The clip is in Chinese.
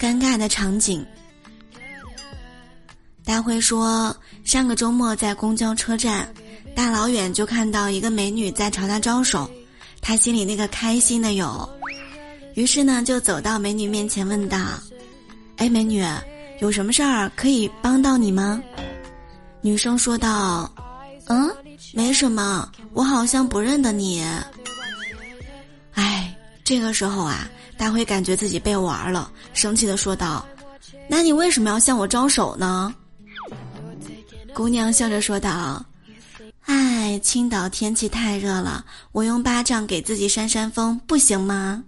尴尬的场景。大辉说，上个周末在公交车站，大老远就看到一个美女在朝他招手，他心里那个开心的有，于是呢就走到美女面前问道：“哎，美女，有什么事儿可以帮到你吗？”女生说道：“嗯，没什么，我好像不认得你。”这个时候啊，大辉感觉自己被玩了，生气的说道：“那你为什么要向我招手呢？”姑娘笑着说道：“哎，青岛天气太热了，我用巴掌给自己扇扇风，不行吗？”